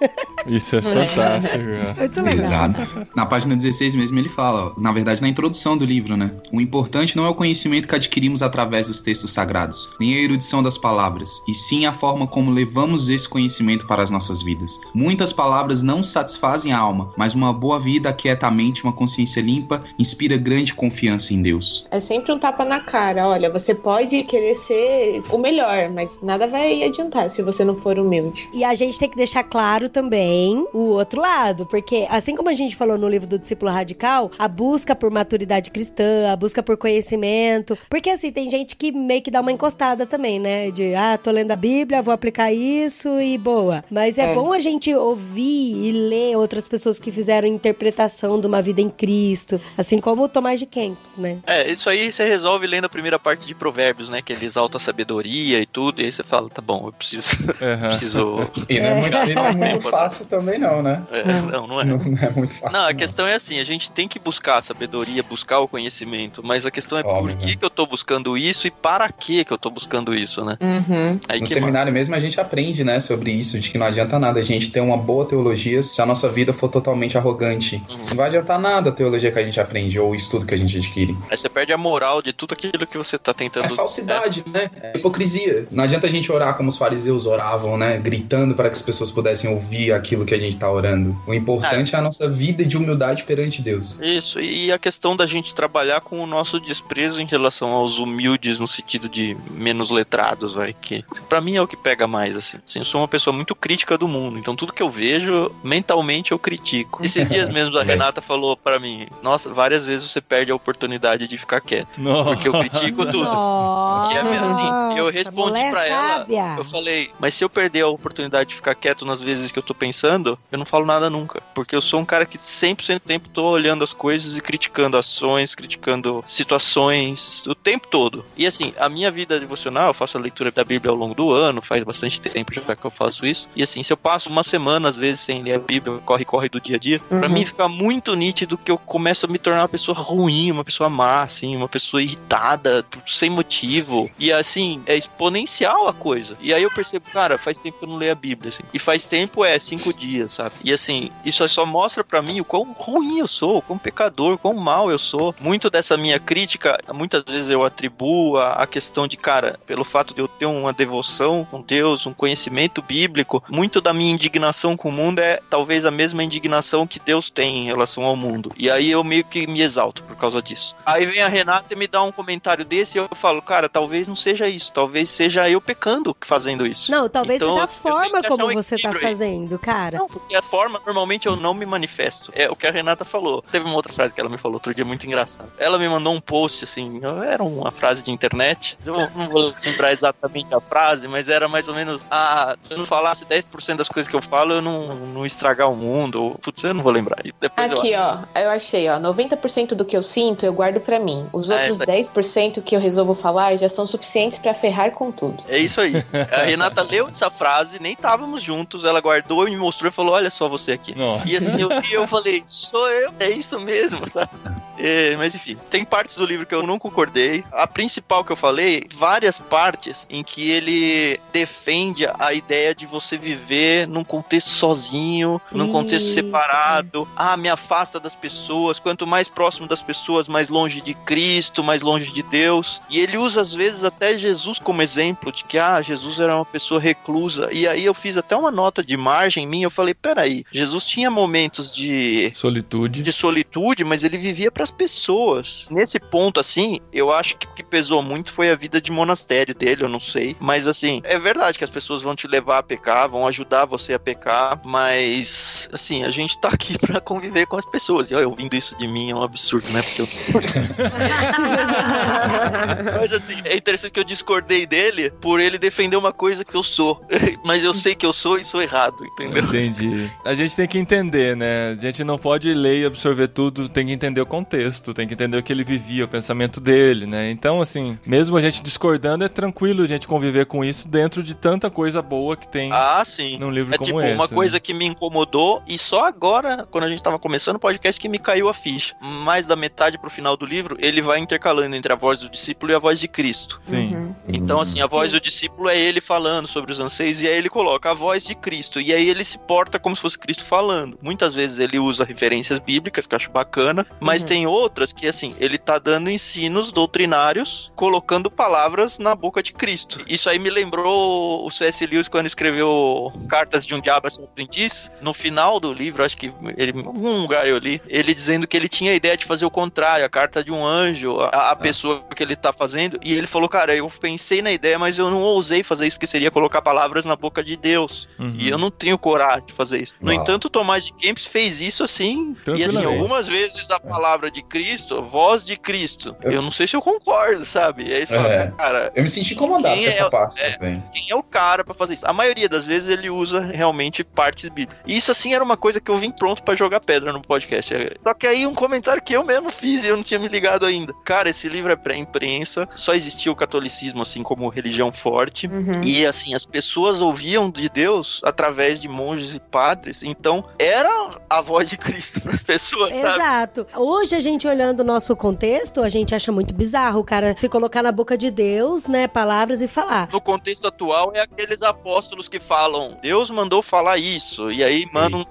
Isso é fantástico. Muito legal. Exato. Na página 16 mesmo ele fala, na verdade na introdução do livro, né? O importante não é o conhecimento que adquirimos através dos textos sagrados, nem a erudição das palavras, e sim a forma como levamos esse conhecimento para as nossas vidas. Muitas palavras não satisfazem a alma, mas uma boa vida aquieta a mente, uma consciência limpa, inspira grande confiança em Deus. É sempre um tapa na cara. Olha, você pode querer ser o melhor, mas nada vai adiantar se você não for humilde. E a gente tem que deixar claro também o outro lado, porque assim como a gente falou no livro do discípulo radical, a busca por maturidade cristã, a busca por conhecimento, porque assim, tem gente que meio que dá uma encostada também, né? De, ah, tô lendo a Bíblia, vou aplicar isso e boa. Mas é, É. bom a gente ouvir e ler outras pessoas que fizeram interpretação de uma vida em Cristo, assim como o Tomás de Kempis, né? É, isso aí você resolve lendo a primeira parte de Provérbios, né? Que ele exalta a sabedoria e tudo, e aí você fala, tá bom, eu preciso. Aham. preciso. E não é muito, e não é muito fácil também, não, né? É, não, não é. Não, não é muito fácil. Não, a questão é assim, a gente tem que buscar a sabedoria, buscar o conhecimento, mas a questão é Óbvio, por que, né? que eu tô buscando isso e para que que eu tô buscando isso, né? Uhum. Aí No que seminário mesmo a gente aprende, né, sobre isso, de que não adianta nada a gente ter uma boa teologia se a nossa vida for totalmente arrogante. Não vai adiantar nada a teologia que a gente aprende ou o estudo que a gente adquire. Aí você perde a moral de tudo aquilo que você tá tentando. É falsidade, né? É hipocrisia. Não adianta a gente orar como os fariseus oravam, né? Gritando para que as pessoas pudessem ouvir aquilo que a gente tá orando. O importante é, a nossa vida de humildade perante Deus. Isso, e a questão da gente trabalhar com o nosso desprezo em relação aos humildes no sentido de menos letrados, vai, que pra mim é o que pega mais, assim. Assim, Eu sou uma pessoa muito crítica do mundo, então tudo que eu vejo, mentalmente eu critico. Esses dias mesmo a. Renata falou pra mim, nossa, várias vezes você perde a oportunidade de ficar quieto, Nossa. porque eu critico tudo. Nossa, E é mesmo assim, eu respondi pra ela, sábia. Eu falei, mas se eu perder a oportunidade de ficar quieto nas vezes que eu tô pensando, eu não falo nada nunca. Porque eu sou um cara que 100% do tempo tô olhando as coisas e criticando ações, criticando situações, o tempo todo. E assim, a minha vida devocional, eu faço a leitura da Bíblia ao longo do ano, faz bastante tempo já que eu faço isso. E assim, se eu passo uma semana, às vezes, sem ler a Bíblia, corre, corre do dia a dia, pra Uhum. mim fica muito nítido que eu começo a me tornar uma pessoa ruim, uma pessoa má, assim, uma pessoa irritada, sem motivo. E assim, é exponencial a coisa. E aí eu percebo, cara, faz tempo que eu não leio a Bíblia, assim. E faz tempo é cinco dias, sabe? E assim, isso só mostra pra mim o quão ruim eu sou, o quão pecador, o quão mal eu sou. Muito dessa minha crítica, muitas vezes eu atribuo a, questão de, cara, pelo fato de eu ter uma devoção com Deus, um conhecimento bíblico, muito da minha indignação com o mundo é talvez a mesma indignação que Deus tem em relação ao mundo. E aí eu meio que me exalto por causa disso. Aí vem a Renata e me dá um comentário desse e eu falo, cara, talvez não seja isso, talvez seja eu pecando fazendo isso. Não, talvez Então, seja a forma como um você tá aí. fazendo, cara. Não, porque a forma, normalmente eu não me manifesto. É o que a Renata falou. Teve uma outra frase que ela me falou outro dia muito engraçado. Ela me mandou um post, assim, era uma frase de internet. Eu não vou lembrar exatamente a frase, mas era mais ou menos: ah, se eu não falasse 10% das coisas que eu falo, eu não, não estragar o mundo. Ou, putz, eu não vou lembrar. Depois eu Aqui, ó, eu achei, ó, 90% do que eu sinto eu guardo pra mim. Os Ah, outros essa 10% que eu resolvo falar já são suficientes pra ferrar com tudo. É isso aí. A Renata leu essa frase, nem estávamos juntos, ela guardou e me mostrou e falou: Olha só você aqui. Nossa. E assim, eu vi eu falei, sou eu, é isso mesmo, sabe? É, mas enfim, tem partes do livro que eu não concordei. A principal que eu falei, várias partes em que ele defende a ideia de você viver num contexto sozinho, num contexto Isso, separado. Ah, me afasta das pessoas. Quanto mais próximo das pessoas, mais longe de Cristo, mais longe de Deus. E ele usa às vezes até Jesus como exemplo de que ah, Jesus era uma pessoa reclusa. E aí eu fiz até uma nota de margem minha, eu falei, peraí, Jesus tinha momentos de Solitude. de solitude, mas ele vivia para as pessoas. Nesse ponto, assim, eu acho que o que pesou muito foi a vida de monastério dele, eu não sei. Mas, assim, é verdade que as pessoas vão te levar a pecar, vão ajudar você a pecar, mas, assim, a gente tá aqui para conviver com as pessoas. E ó, ouvindo isso de mim é um absurdo, né? Porque eu. mas, assim, é interessante que eu discordei dele por ele defender uma coisa que eu sou. mas eu sei que eu sou e sou errado, entendeu? Entendi. A gente tem que entender, né? A gente não pode ler e absorver tudo, tem que entender o contexto, tem que entender o que ele vivia, o pensamento dele, né? Então, assim, mesmo a gente discordando, é tranquilo a gente conviver com isso dentro de tanta coisa boa que tem Ah, sim. num livro É como tipo esse. uma né? coisa que me incomodou e só agora, quando a gente tava começando o podcast, que me caiu a ficha. Mais da metade pro final do livro, ele vai intercalando entre a voz do discípulo e a voz de Cristo. Sim. Uhum. Então, assim, a voz Sim. do discípulo é ele falando sobre os anseios, e aí ele coloca a voz de Cristo, e aí ele se porta como se fosse Cristo falando. Muitas vezes ele usa referências bíblicas, que eu acho bacana, mas Uhum. tem outras que, assim, ele tá dando ensinos doutrinários, colocando palavras na boca de Cristo. Isso aí me lembrou o C.S. Lewis quando escreveu Cartas de um Diabo a seu Aprendiz. No final do livro, acho que ele, em algum lugar eu li, ele dizendo que ele tinha a ideia de fazer o contrário, a carta de um anjo, a, a pessoa que ele tá fazendo, e ele falou, cara, eu pensei na ideia, mas eu não ousei fazer isso, porque seria colocar palavras na boca de Deus. Uhum. E eu não tenho coragem de fazer isso. No Uau. entanto, o Tomás de Kempis fez isso assim. E assim, algumas vezes a palavra de Cristo, a voz de Cristo. Eu não sei se eu concordo, sabe? E aí você fala, É. cara, Eu me senti incomodado com essa é- parte é. também. quem é o cara pra fazer isso? A maioria das vezes ele usa realmente partes bíblicas. E isso assim era uma coisa que eu vim pronto pra jogar pedra no podcast. É, Só que aí um comentário que eu mesmo fiz e eu não tinha me ligado ainda. Cara, esse livro é pré-imprensa, só existia o catolicismo assim como religião forte. Uhum. E assim, as pessoas ouviam de Deus através de monges e padres. Então, era a voz de Cristo para as pessoas, sabe? Exato. Hoje, a gente olhando o nosso contexto, a gente acha muito bizarro o cara se colocar na boca de Deus, né, palavras e falar. No contexto atual, é aqueles apóstolos que falam, Deus mandou falar isso, e aí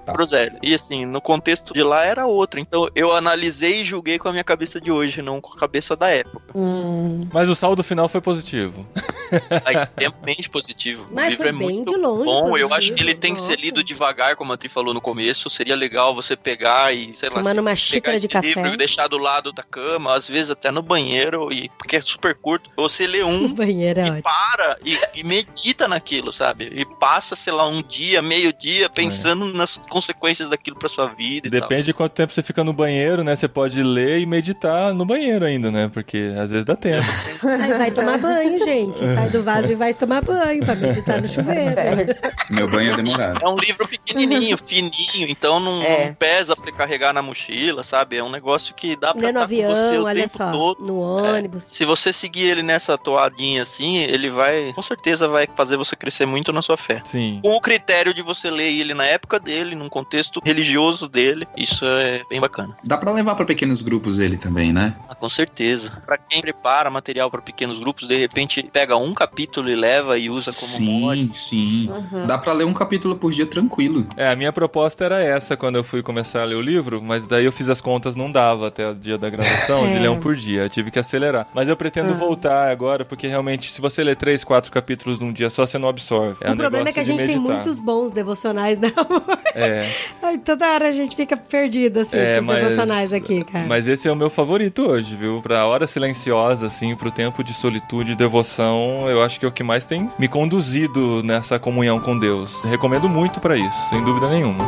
pro Zé. E assim, no contexto de lá era outro. Então, eu analisei e julguei com a minha cabeça de hoje, não com a cabeça da época. Hum. Mas o saldo final foi positivo. É extremamente positivo. o Mas livro foi é bem muito de longe. bom. Eu positivo. acho que ele tem que ser lido devagar, como a Tri falou no começo. Seria legal você pegar e, sei lá, Tomando uma pegar xícara esse de café. livro e deixar do lado da cama, às vezes até no banheiro, e porque é super curto. Você lê O um banheiro é e ótimo. para e, e medita naquilo, sabe? E passa, sei lá, um dia, meio dia, pensando nas consequências daquilo pra sua vida e tal. Depende de quanto tempo você fica no banheiro, né? Você pode ler e meditar no banheiro ainda, né? Porque às vezes dá tempo. Aí vai tomar banho, gente. Sai do vaso e vai tomar banho pra meditar no chuveiro. Certo. Meu banho é demorado. É um livro pequenininho, fininho, então não, É. não pesa pra carregar na mochila, sabe? É um negócio que dá pra no estar com você avião, olha só. todo. No ônibus. Se você seguir ele nessa toadinha assim, ele vai, com certeza vai fazer você crescer muito na sua fé. Sim. Com o critério de você ler ele na época dele, num contexto religioso dele, isso é bem bacana. Dá pra levar pra pequenos grupos ele também, né? Ah, com certeza. Pra quem prepara material pra pequenos grupos, de repente pega um capítulo e leva e usa como mod. Sim, sim. Uhum. Dá pra ler um capítulo por dia tranquilo. É, a minha proposta era essa quando eu fui começar a ler o livro, mas daí eu fiz as contas, não dava até o dia da gravação de É. ler um por dia. Eu tive que acelerar. Mas eu pretendo Ah. voltar agora, porque realmente, se você ler três, quatro capítulos num dia só, você não absorve. É o um problema é que a de gente tem muitos bons devocionais, né, amor? É, Ai, toda hora a gente fica perdido, assim, É, com os mas- devocionais aqui, cara. mas esse é o meu favorito hoje, viu? Pra hora silenciosa, assim, pro tempo de solitude e devoção, eu acho que é o que mais tem me conduzido nessa comunhão com Deus. Recomendo muito pra isso, sem dúvida nenhuma.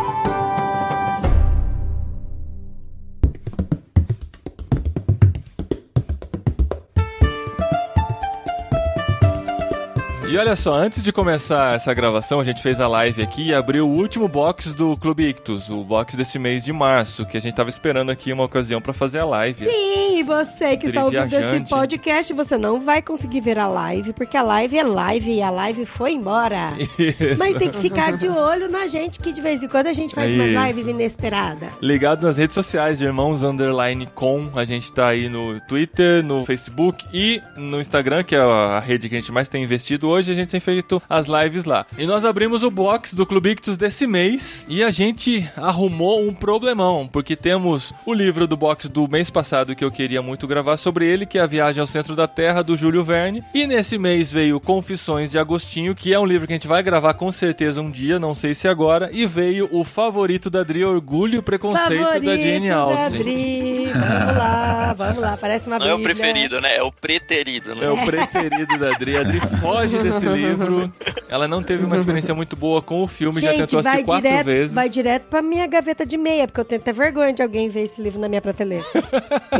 Olha só, antes de começar essa gravação, a gente fez a live aqui e abriu o último box do Clube Ictus, o box desse mês de março, que a gente tava esperando aqui uma ocasião pra fazer a live. Sim, e você que está ouvindo esse podcast, você não vai conseguir ver a live, porque a live é live e a live foi embora. Isso. Mas tem que ficar de olho na gente, que de vez em quando a gente faz umas Isso. lives inesperadas. Ligado nas redes sociais de Irmãos Underline Com. A gente tá aí no Twitter, no Facebook e no Instagram, que é a rede que a gente mais tem investido hoje. A gente tem feito as lives lá. E nós abrimos o box do Clube Ictus desse mês e a gente arrumou um problemão, porque temos o livro do box do mês passado que eu queria muito gravar sobre ele, que é A Viagem ao Centro da Terra, do Júlio Verne. E nesse mês veio Confissões de Agostinho, que é um livro que a gente vai gravar com certeza um dia, não sei se agora. E veio o favorito da Adri, Orgulho e Preconceito Favorito da Jane Austen. Adri. Vamos lá, vamos lá. Parece uma Não é o bíblia. preferido, né? É o preterido, né? É o preterido da Adri. A Adri foge desse livro. Ela não teve uma experiência muito boa com o filme, já Gente, tentou vai assistir quatro direto, vezes. vai direto pra minha gaveta de meia, porque eu tenho até vergonha de alguém ver esse livro na minha prateleira.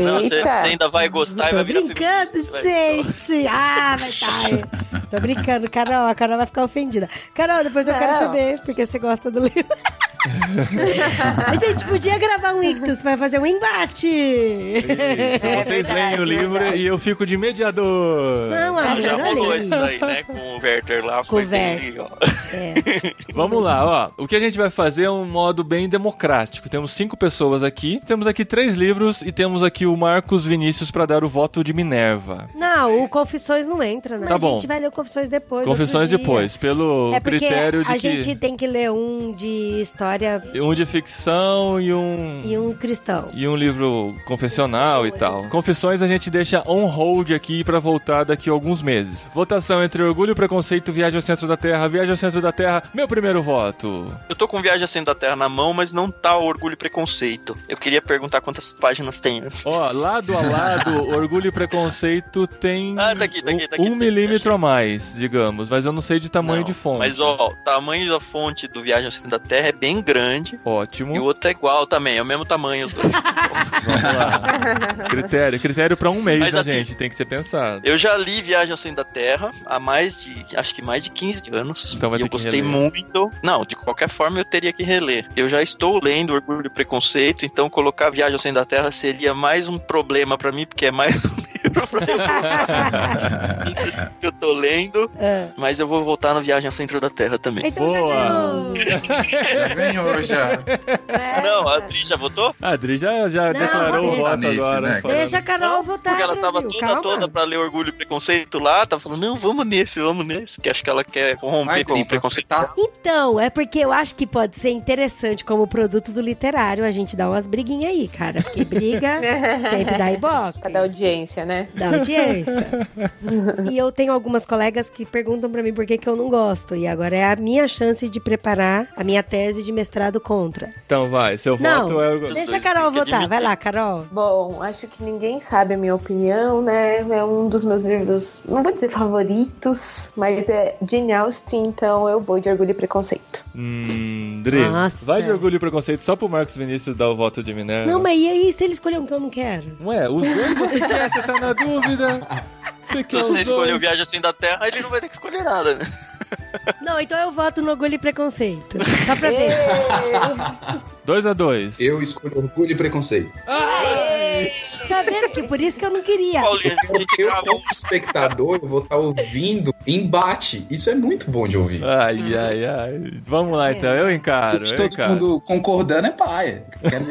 Não, você, ainda vai gostar e vai virar brincando, gente! Ah, vai tá. Tô brincando, Carol. A Carol vai ficar ofendida. Carol, depois eu quero Não. saber, porque você gosta do livro. A gente podia gravar um Ictus pra fazer um embate. Isso, É vocês verdade, leem o livro verdade. e eu fico de mediador. Não, Ah, já rolou isso daí, né? Com o Werther lá. Com o Werther. É. Vamos lá, ó. O que a gente vai fazer é um modo bem democrático. Temos cinco pessoas aqui, temos aqui três livros e temos aqui o Marcos Vinícius pra dar o voto de Minerva. Não, o Confissões não entra, né? Tá a bom. gente vai ler o Confissões depois. Confissões depois, pelo É porque critério de a que gente tem que ler um de história um de ficção e um e um cristão. e um livro confessional e tal. Confissões a gente deixa on hold aqui pra voltar daqui a alguns meses. Votação entre Orgulho, Preconceito, Viagem ao Centro da Terra, Viagem ao Centro da Terra. Meu primeiro voto. Eu tô com Viagem ao Centro da Terra na mão, mas não tá o Orgulho e Preconceito. Eu queria perguntar quantas páginas tem. Ó, lado a lado, Orgulho e Preconceito tem Ah, tá aqui, tá aqui, tá aqui. um milímetro a mais, digamos, mas eu não sei de tamanho Não, de fonte. Mas, ó, o tamanho da fonte do Viagem ao Centro da Terra é bem grande. Ótimo. E o outro é igual também, é o mesmo tamanho. Os dois. Vamos lá. critério, critério pra um mês, Mas né, assim- gente? Tem que ser pensado. Eu já li Viagem ao Centro da Terra há mais de, acho que mais de 15 anos. Então vai e ter eu que gostei reler. muito. Não, de qualquer forma eu teria que reler. Eu já estou lendo Orgulho e Preconceito, então colocar Viagem ao Centro da Terra seria mais um problema pra mim, porque é mais um livro pra eu que eu tô lendo. É. Mas eu vou voltar no Viagem ao Centro da Terra também. Então Boa. Já ganhou, já. É. Não, a Adri já votou? A Adri já, já Não, declarou o voto Nesse, agora. né? Deixa a Carol votar, Porque ela tava Brasil. toda, Calma. toda pra ler Orgulho e Preconceito lá, tava falando, não, vamos nesse, vamos nesse. Porque acho que ela quer corromper Vai, com o preconceito. tá? Então, é porque eu acho que pode ser interessante como produto do literário a gente dar umas briguinhas aí, cara. Porque briga sempre dá ibope. Pra dar audiência, né? Da audiência. e eu tenho algumas colegas que perguntam pra mim por que, que eu não gosto. E agora é a minha chance de preparar a minha tese de mestrado contra. Então vai, seu Não, voto é o. deixa a Carol que votar. Vai lá, Carol. Bom, acho que ninguém sabe a minha opinião, né? É um dos meus livros, não vou dizer favoritos, mas é Jane Austen, então eu vou de Orgulho e Preconceito. Hum, Dri, Nossa. vai de orgulho e preconceito só pro Marcos Vinícius dar o voto de Minerva. Não, mas e aí se ele escolher um que eu não quero? Ué, os dois você quer, você tá na dúvida. Você Se quer você os escolheu dois. Viagem assim da Terra, ele não vai ter que escolher nada. né? Não, então eu voto no orgulho e preconceito. Só pra ver. Dois a dois. Eu escolho orgulho e preconceito. Tá vendo que por isso que eu não queria. Paulinho, gente Eu, um como espectador, eu vou estar ouvindo embate. Isso é muito bom de ouvir. Ai, ai, ai. Vamos lá então, eu encaro, Se eu todo encaro. mundo concordando é paia. Quero.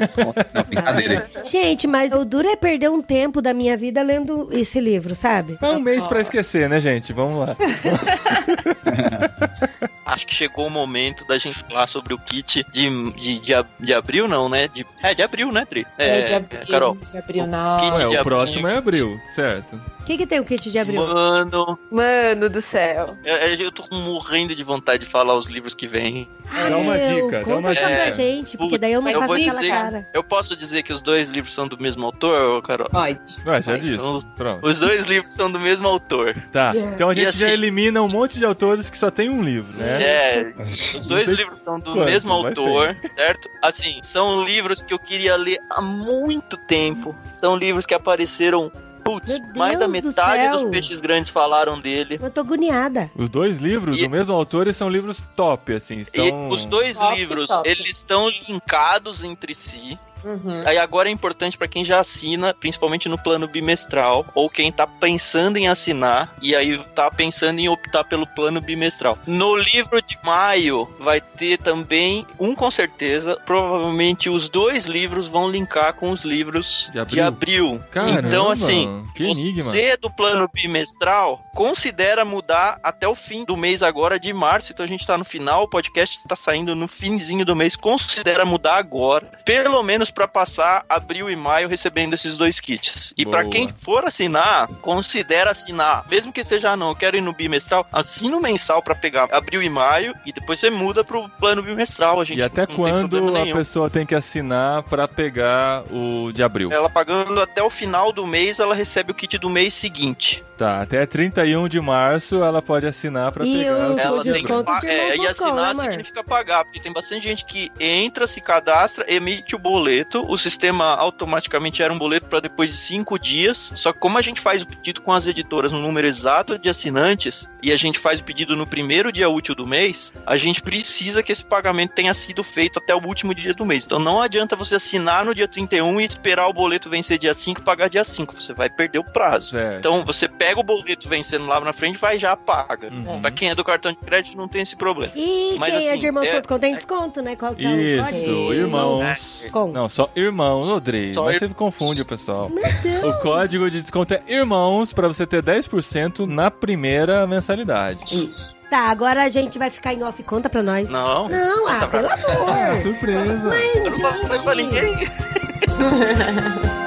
Não, brincadeira. Gente, mas o duro é perder um tempo da minha vida lendo esse livro, sabe? É um mês pra esquecer, né, gente? Vamos lá. Acho que chegou o momento da gente falar sobre o kit de, de, de, de abril, não, né? De, é, de abril, né, Tri? É, de abril, Carol. de abril, O não. kit Ué, de o abril. próximo é abril, certo? O que, que tem o kit de abril? Mano, Mano do céu. eu, eu tô morrendo de vontade de falar os livros que vêm. Dá uma dica, dá uma só pra dica. gente, porque daí eu não eu faço aquela dizer- cara. Eu posso dizer que os dois livros são do mesmo autor, Carol? Pode. Ué, já Vai, disse. então- Pronto. Os dois livros são do mesmo autor. Tá, Yeah. então a gente já assim- elimina um monte de autores que só tem um livro, né? É, os dois livros são do quanto, mesmo autor, certo? Assim, são livros que eu queria ler há muito tempo. São livros que apareceram, putz, mais da do metade céu. dos peixes grandes falaram dele. Eu tô agoniada. Os dois livros E- do mesmo autor são livros top, assim, E estão... os dois Top, livros, top. eles estão linkados entre si. Uhum. Aí agora é importante pra quem já assina, principalmente no plano bimestral, ou quem tá pensando em assinar e aí tá pensando em optar pelo plano bimestral. No livro de maio vai ter também um com certeza, provavelmente os dois livros vão linkar com os livros De de abril? abril. Caramba, então assim, que enigma. você é do plano bimestral, considera mudar até o fim do mês agora de março, então a gente tá no final, o podcast tá saindo no finzinho do mês, considera mudar agora, pelo menos pra passar abril e maio recebendo esses dois kits. E pra Boa. quem for assinar, considera assinar, mesmo que seja ah, não, eu quero ir no bimestral, assina o mensal pra pegar abril e maio e depois você muda pro plano bimestral, a gente E até não tem problema quando a pessoa tem que assinar pra pegar o de abril? Ela pagando até o final do mês, ela recebe o kit do mês seguinte. Tá, até 31 de março ela pode assinar pra E pegar o- o Ela tem que de é, e assinar né, amor? significa pagar, porque tem bastante gente que entra, se cadastra, emite o boleto boleto, o sistema automaticamente gera um boleto para depois de cinco dias. Só que como a gente faz o pedido com as editoras no número exato de assinantes e a gente faz o pedido no primeiro dia útil do mês, a gente precisa que esse pagamento tenha sido feito até o último dia do mês. Então não adianta você assinar no dia 31 e esperar o boleto vencer dia 5 e pagar dia 5. Você vai perder o prazo. Certo. Então você pega o boleto vencendo lá na frente, vai e já paga. Uhum. Pra quem é do cartão de crédito não tem esse problema. E Mas, quem é assim, de irmãos.com tem é- desconto, né? Qual que é o Isso, código? irmãos. Com. Não, só irmãos, Rodrigo. Só Mas ir- você confunde o pessoal. Meu Deus. O código de desconto é irmãos pra você ter 10% na primeira mensalidade. Isso. Tá, agora a gente vai ficar em off. Conta pra nós. Não. Não, ah, pelo Ah, amor. surpresa. Eu não vou falar pra ninguém.